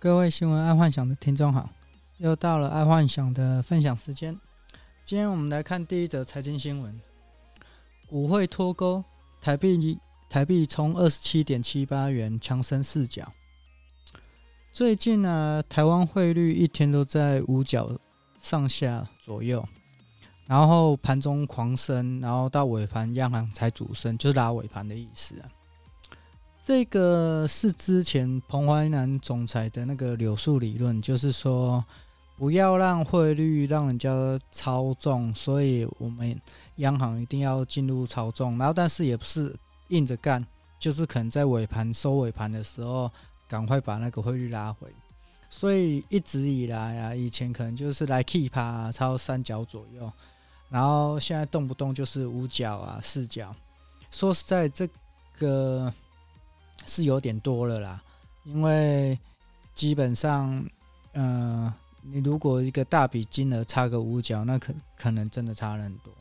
各位新闻爱幻想的听众好，又到了爱幻想的分享时间。今天我们来看第一则财经新闻：股汇脱钩，台币台币从二十七点七八元强升四角。最近呢、台湾汇率一天都在五角上下左右，然后盘中狂升，然后到尾盘央行才主升，就是拉尾盘的意思啊。这个是之前彭淮南总裁的那个柳树理论，就是说不要让汇率让人家操纵，所以我们央行一定要进入操纵。然后，但是也不是硬着干，就是可能在尾盘收尾盘的时候，赶快把那个汇率拉回。所以一直以来啊，以前可能就是来 keep 啊，超三角左右，然后现在动不动就是五角啊、四角。说实在，这个。是有点多了啦，因为基本上，呃，你如果一个大笔金额差个五角，那可可能真的差了很多。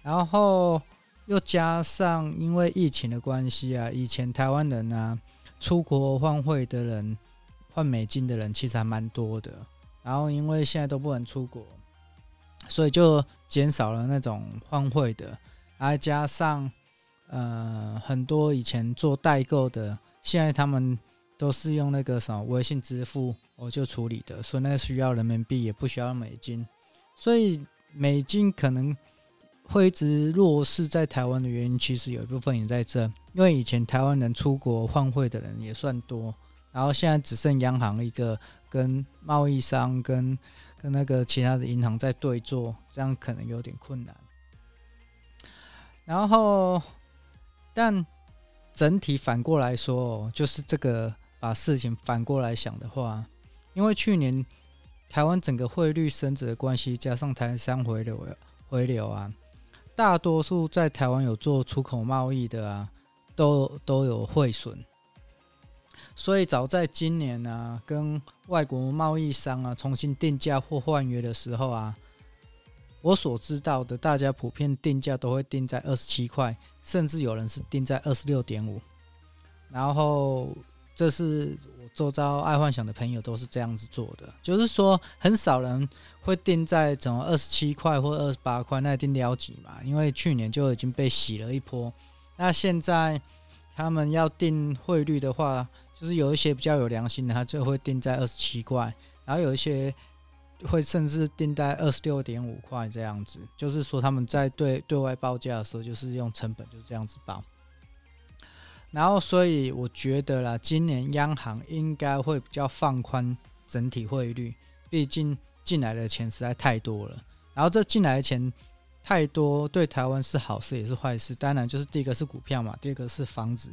然后又加上因为疫情的关系啊，以前台湾人啊出国换汇的人，换美金的人其实还蛮多的。然后因为现在都不能出国，所以就减少了那种换汇的，还加上。呃，很多以前做代购的，现在他们都是用那个什么微信支付，我就处理的，所以那需要人民币，也不需要美金，所以美金可能会一直弱势在台湾的原因，其实有一部分也在这，因为以前台湾人出国换汇的人也算多，然后现在只剩央行一个跟贸易商跟跟那个其他的银行在对做，这样可能有点困难，然后。但整体反过来说，就是这个把事情反过来想的话，因为去年台湾整个汇率升值的关系，加上台商回流回流啊，大多数在台湾有做出口贸易的啊，都都有汇损。所以早在今年啊，跟外国贸易商啊重新定价或换约的时候啊。我所知道的，大家普遍定价都会定在二十七块，甚至有人是定在二十六点五。然后，这是我周遭爱幻想的朋友都是这样子做的，就是说很少人会定在怎么二十七块或二十八块，那一定了解嘛，因为去年就已经被洗了一波。那现在他们要定汇率的话，就是有一些比较有良心的，他就会定在二十七块，然后有一些。会甚至定在二十六点五块这样子，就是说他们在对对外报价的时候，就是用成本就这样子报。然后，所以我觉得啦，今年央行应该会比较放宽整体汇率，毕竟进来的钱实在太多了。然后这进来的钱太多，对台湾是好事也是坏事。当然，就是第一个是股票嘛，第二个是房子，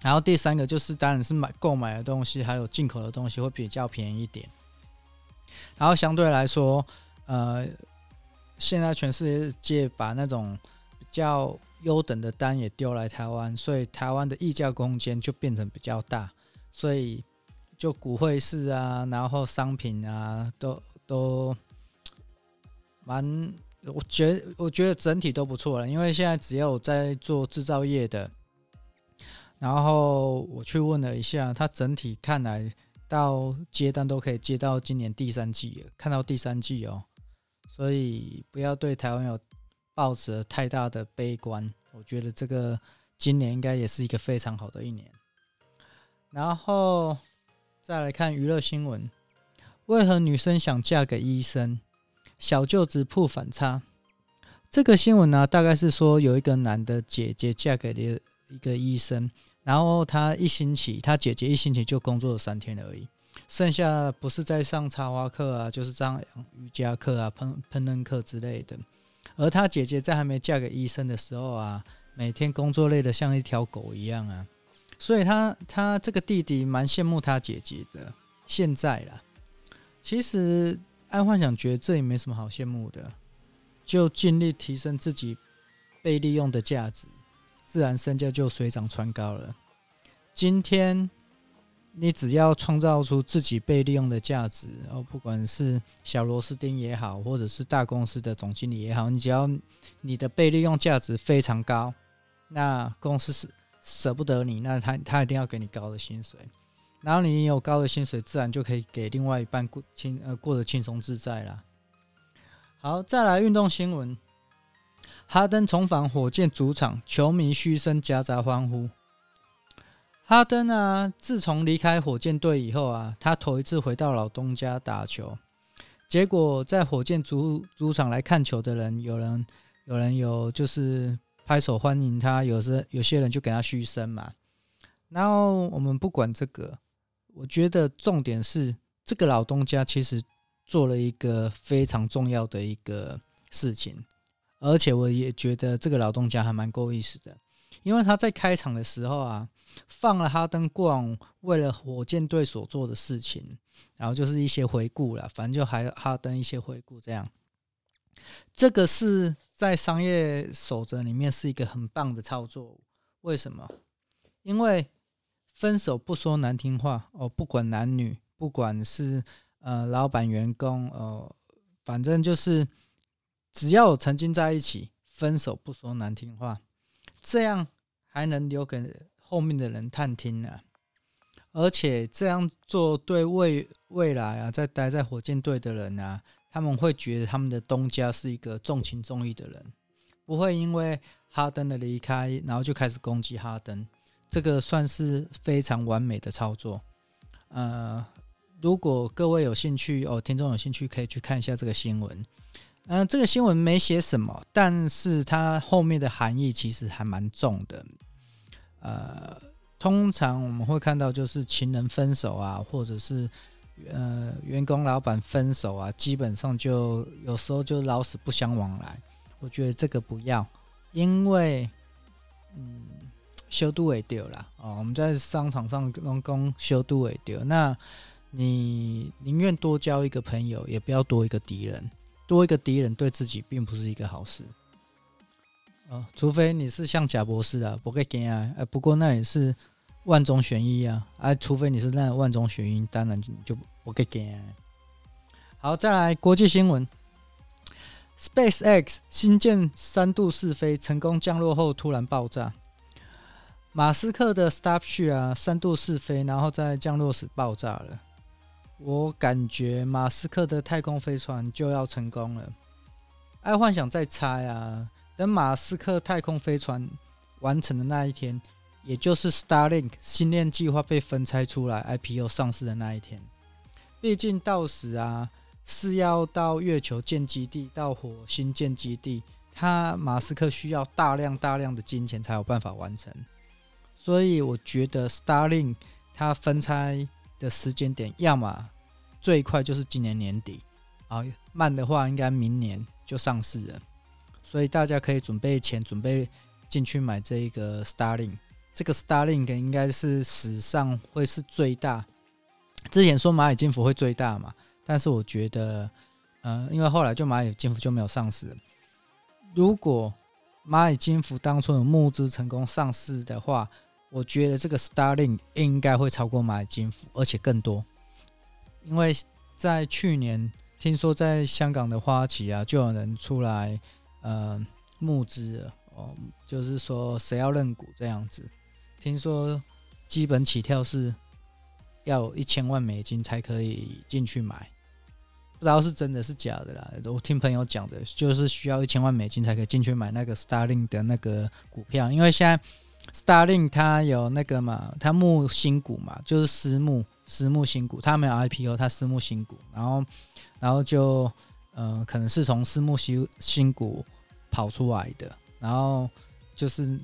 然后第三个就是当然是买购买的东西，还有进口的东西会比较便宜一点。然后相对来说，呃，现在全世界把那种比较优等的单也丢来台湾，所以台湾的溢价空间就变成比较大，所以就股汇市啊，然后商品啊，都都蛮，我觉我觉得整体都不错了，因为现在只要我在做制造业的，然后我去问了一下，它整体看来。到接单都可以接到今年第三季，看到第三季哦，所以不要对台湾有抱持太大的悲观。我觉得这个今年应该也是一个非常好的一年。然后再来看娱乐新闻，为何女生想嫁给医生？小舅子曝反差。这个新闻呢，大概是说有一个男的姐姐嫁给了一个医生。然后他一星期，他姐姐一星期就工作了三天而已，剩下不是在上插花课啊，就是上瑜伽课啊、烹烹饪课之类的。而他姐姐在还没嫁给医生的时候啊，每天工作累得像一条狗一样啊，所以他他这个弟弟蛮羡慕他姐姐的。现在啦，其实爱幻想觉得这也没什么好羡慕的，就尽力提升自己被利用的价值。自然身价就水涨船高了。今天你只要创造出自己被利用的价值，哦，不管是小螺丝钉也好，或者是大公司的总经理也好，你只要你的被利用价值非常高，那公司是舍不得你，那他他一定要给你高的薪水。然后你有高的薪水，自然就可以给另外一半过轻呃过得轻松自在啦。好，再来运动新闻，哈登重返火箭主场，球迷嘘声夹杂欢呼。哈登啊，自从离开火箭队以后啊，他头一次回到老东家打球，结果在火箭主主场来看球的人，有人有人有就是拍手欢迎他，有时有些人就给他嘘声嘛。然后我们不管这个，我觉得重点是这个老东家其实做了一个非常重要的一个事情，而且我也觉得这个老东家还蛮够意思的。因为他在开场的时候啊，放了哈登过往为了火箭队所做的事情，然后就是一些回顾了，反正就还哈登一些回顾这样。这个是在商业守则里面是一个很棒的操作。为什么？因为分手不说难听话哦，不管男女，不管是呃老板员工哦，反正就是只要曾经在一起，分手不说难听话。这样还能留给后面的人探听呢，而且这样做对未未来啊，在待在火箭队的人啊，他们会觉得他们的东家是一个重情重义的人，不会因为哈登的离开，然后就开始攻击哈登。这个算是非常完美的操作。呃，如果各位有兴趣哦，听众有兴趣可以去看一下这个新闻。嗯、这个新闻没写什么，但是它后面的含义其实还蛮重的。呃，通常我们会看到就是情人分手啊，或者是呃员工老板分手啊，基本上就有时候就老死不相往来。我觉得这个不要，因为嗯，修都会丢啦哦，我们在商场上跟工修都会丢，那你宁愿多交一个朋友，也不要多一个敌人。多一个敌人对自己并不是一个好事，哦，除非你是像贾博士啊，不给惊啊，不过那也是万中选一啊，哎，除非你是那万中选一，当然就就不给惊啊。好，再来国际新闻，SpaceX 新建三度试飞成功降落后突然爆炸，马斯克的 Starship 啊三度试飞，然后在降落时爆炸了。我感觉马斯克的太空飞船就要成功了。爱幻想在猜啊，等马斯克太空飞船完成的那一天，也就是 Starlink 星链计划被分拆出来 IPO 上市的那一天。毕竟到时啊，是要到月球建基地，到火星建基地，他马斯克需要大量大量的金钱才有办法完成。所以我觉得 Starlink 它分拆。的时间点，要么最快就是今年年底，啊，慢的话应该明年就上市了，所以大家可以准备钱，准备进去买这一个 Starling。这个 Starling 应该是史上会是最大。之前说蚂蚁金服会最大嘛，但是我觉得，呃，因为后来就蚂蚁金服就没有上市。如果蚂蚁金服当初有募资成功上市的话，我觉得这个 Starling 应该会超过蚂蚁金，而且更多，因为在去年听说在香港的花旗啊，就有人出来呃募资哦，就是说谁要认股这样子，听说基本起跳是要一千万美金才可以进去买，不知道是真的是假的啦，我听朋友讲的，就是需要一千万美金才可以进去买那个 Starling 的那个股票，因为现在。Starlink 它有那个嘛，它募新股嘛，就是私募私募新股，它没有 IPO，它私募新股，然后然后就呃可能是从私募新新股跑出来的，然后就是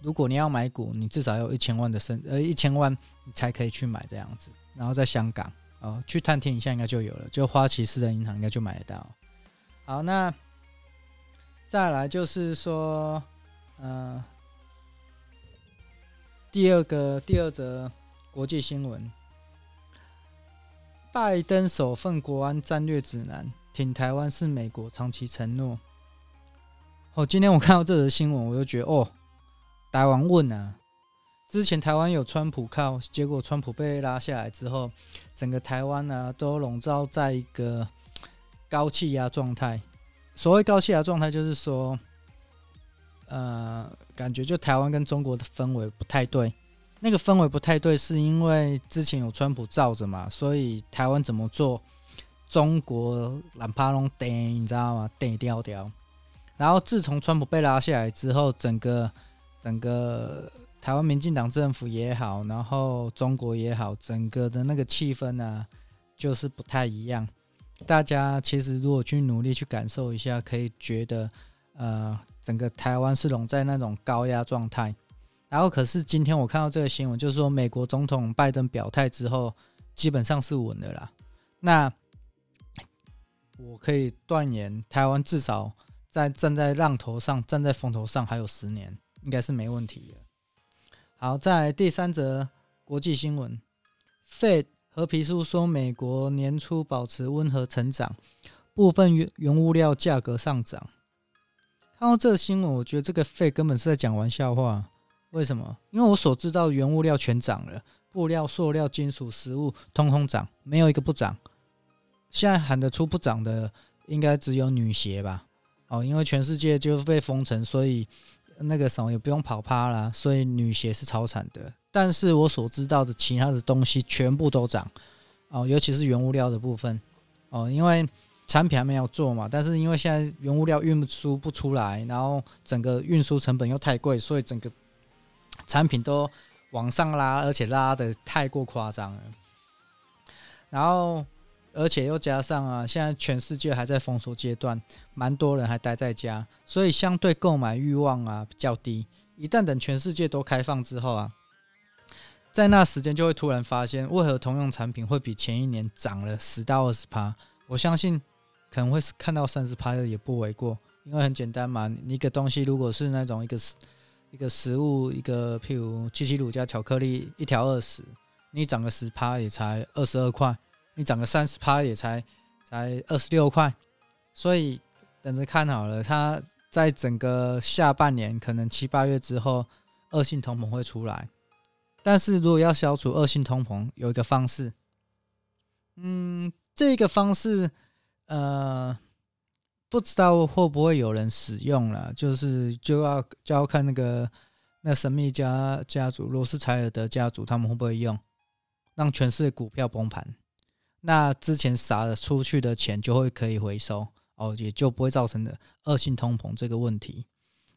如果你要买股，你至少要一千万的身呃一千万你才可以去买这样子，然后在香港哦、去探听一下应该就有了，就花旗私人银行应该就买得到。好，那再来就是说呃。第二个第二则国际新闻：拜登首份国安战略指南，挺台湾是美国长期承诺。哦，今天我看到这则新闻，我就觉得哦，台湾稳啊！之前台湾有川普靠，结果川普被拉下来之后，整个台湾呢都笼罩在一个高气压状态。所谓高气压状态，就是说。呃，感觉就台湾跟中国的氛围不太对，那个氛围不太对，是因为之前有川普罩着嘛，所以台湾怎么做，中国懒趴拢顶，你知道吗？顶掉掉。然后自从川普被拉下来之后，整个整个台湾民进党政府也好，然后中国也好，整个的那个气氛呢、就是不太一样。大家其实如果去努力去感受一下，可以觉得，呃，整个台湾是笼在那种高压状态。然后可是今天我看到这个新闻，就是说美国总统拜登表态之后，基本上是稳的啦。那我可以断言，台湾至少。在站在浪头上，站在风头上，还有十年，应该是没问题的。好，在第三则国际新闻，Fed 褐皮书说，美国年初保持温和成长，部分原原物料价格上涨。看到这个新闻，我觉得这个费根本是在讲玩笑话。为什么？因为我所知道原物料全涨了，布料、塑料、金属、食物，通通涨，没有一个不涨。现在喊得出不涨的，应该只有女鞋吧。哦，因为全世界就被封城，所以那个什么也不用跑趴啦，所以女鞋是超惨的。但是我所知道的其他的东西全部都涨，哦，尤其是原物料的部分，哦，因为产品还没有做嘛，但是因为现在原物料运输不出来，然后整个运输成本又太贵，所以整个产品都往上拉，而且拉得太过夸张了，然后。而且又加上啊，现在全世界还在封锁阶段，蛮多人还待在家，所以相对购买欲望啊比较低。一旦等全世界都开放之后啊，在那时间就会突然发现，为何同样产品会比前一年涨了十到二十趴？我相信可能会看到三十趴的也不为过，因为很简单嘛，你一个东西如果是那种一个一个食物，一个譬如七七乳加巧克力一条二十，你涨个十趴也才二十二块。你涨个三十趴也才才二十六块，所以等着看好了，它在整个下半年可能七八月之后，恶性通膨会出来。但是如果要消除恶性通膨，有一个方式，嗯，这个方式呃，不知道会不会有人使用了，就是就要就要看那个那神秘家家族罗斯柴尔德家族他们会不会用，让全世界股票崩盘。那之前撒了出去的钱就会可以回收哦，也就不会造成的恶性通膨这个问题。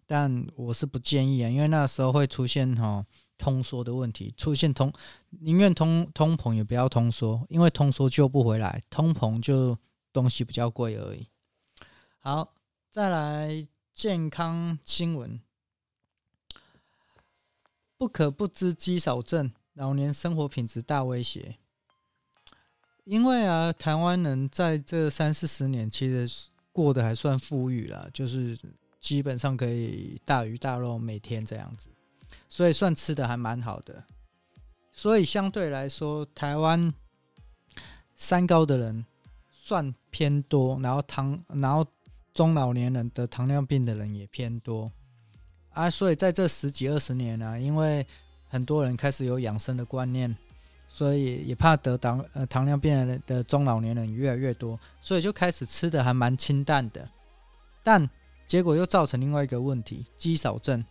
但我是不建议啊，因为那时候会出现哈、哦、通缩的问题，出现通宁愿通通膨也不要通缩，因为通缩救不回来，通膨就东西比较贵而已。好，再来健康新闻，不可不知肌少症，老年生活品质大威胁。因为啊，台湾人在这三四十年其实过得还算富裕啦，就是基本上可以大鱼大肉每天这样子，所以算吃的还蛮好的。所以相对来说，台湾三高的人算偏多，然后糖，然后中老年人得糖尿病的人也偏多啊。所以在这十几二十年呢，因为很多人开始有养生的观念。所以也怕得糖呃糖尿病的中老年人越来越多，所以就开始吃的还蛮清淡的，但结果又造成另外一个问题——肌少症。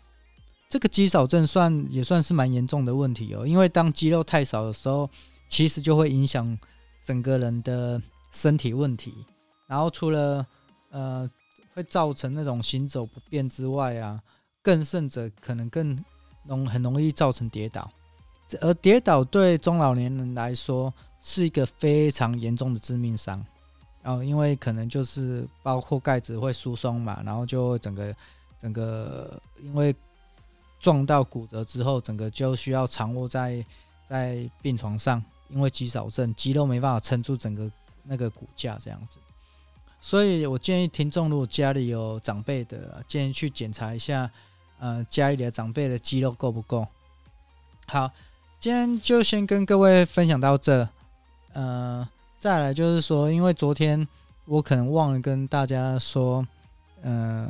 这个肌少症算也算是蛮严重的问题哦，因为当肌肉太少的时候，其实就会影响整个人的身体问题。然后除了呃会造成那种行走不便之外啊，更甚者可能更容很容易造成跌倒。而跌倒对中老年人来说是一个非常严重的致命伤，哦，因为可能就是包括钙质会疏松嘛，然后就整个整个因为撞到骨折之后，整个就需要躺卧在在病床上，因为肌少症，肌肉没办法撑住整个那个骨架这样子。所以我建议听众如果家里有长辈的，建议去检查一下，呃，家里的长辈的肌肉够不够好。今天就先跟各位分享到这，呃，再来就是说，因为昨天我可能忘了跟大家说，呃，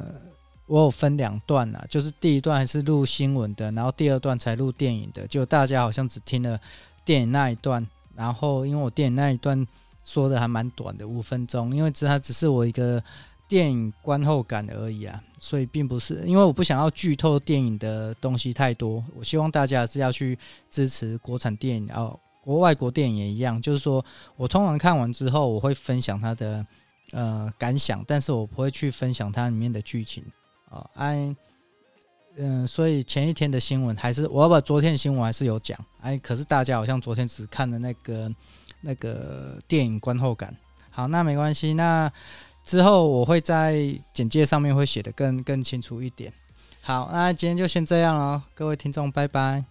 我有分两段啊，就是第一段还是录新闻的，然后第二段才录电影的，就大家好像只听了电影那一段，然后因为我电影那一段说的还蛮短的，五分钟，因为这它只是我一个电影观后感而已啊，所以并不是因为我不想要剧透电影的东西太多，我希望大家是要去支持国产电影哦，国外国电影也一样，就是说我通常看完之后我会分享它的呃感想，但是我不会去分享它里面的剧情啊，哎。嗯，所以前一天的新闻还是我要把昨天的新闻还是有讲，哎，可是大家好像昨天只看了那个那个电影观后感。好，那没关系，那之后我会在简介上面会写得更更清楚一点。好，那今天就先这样了，各位听众，拜拜。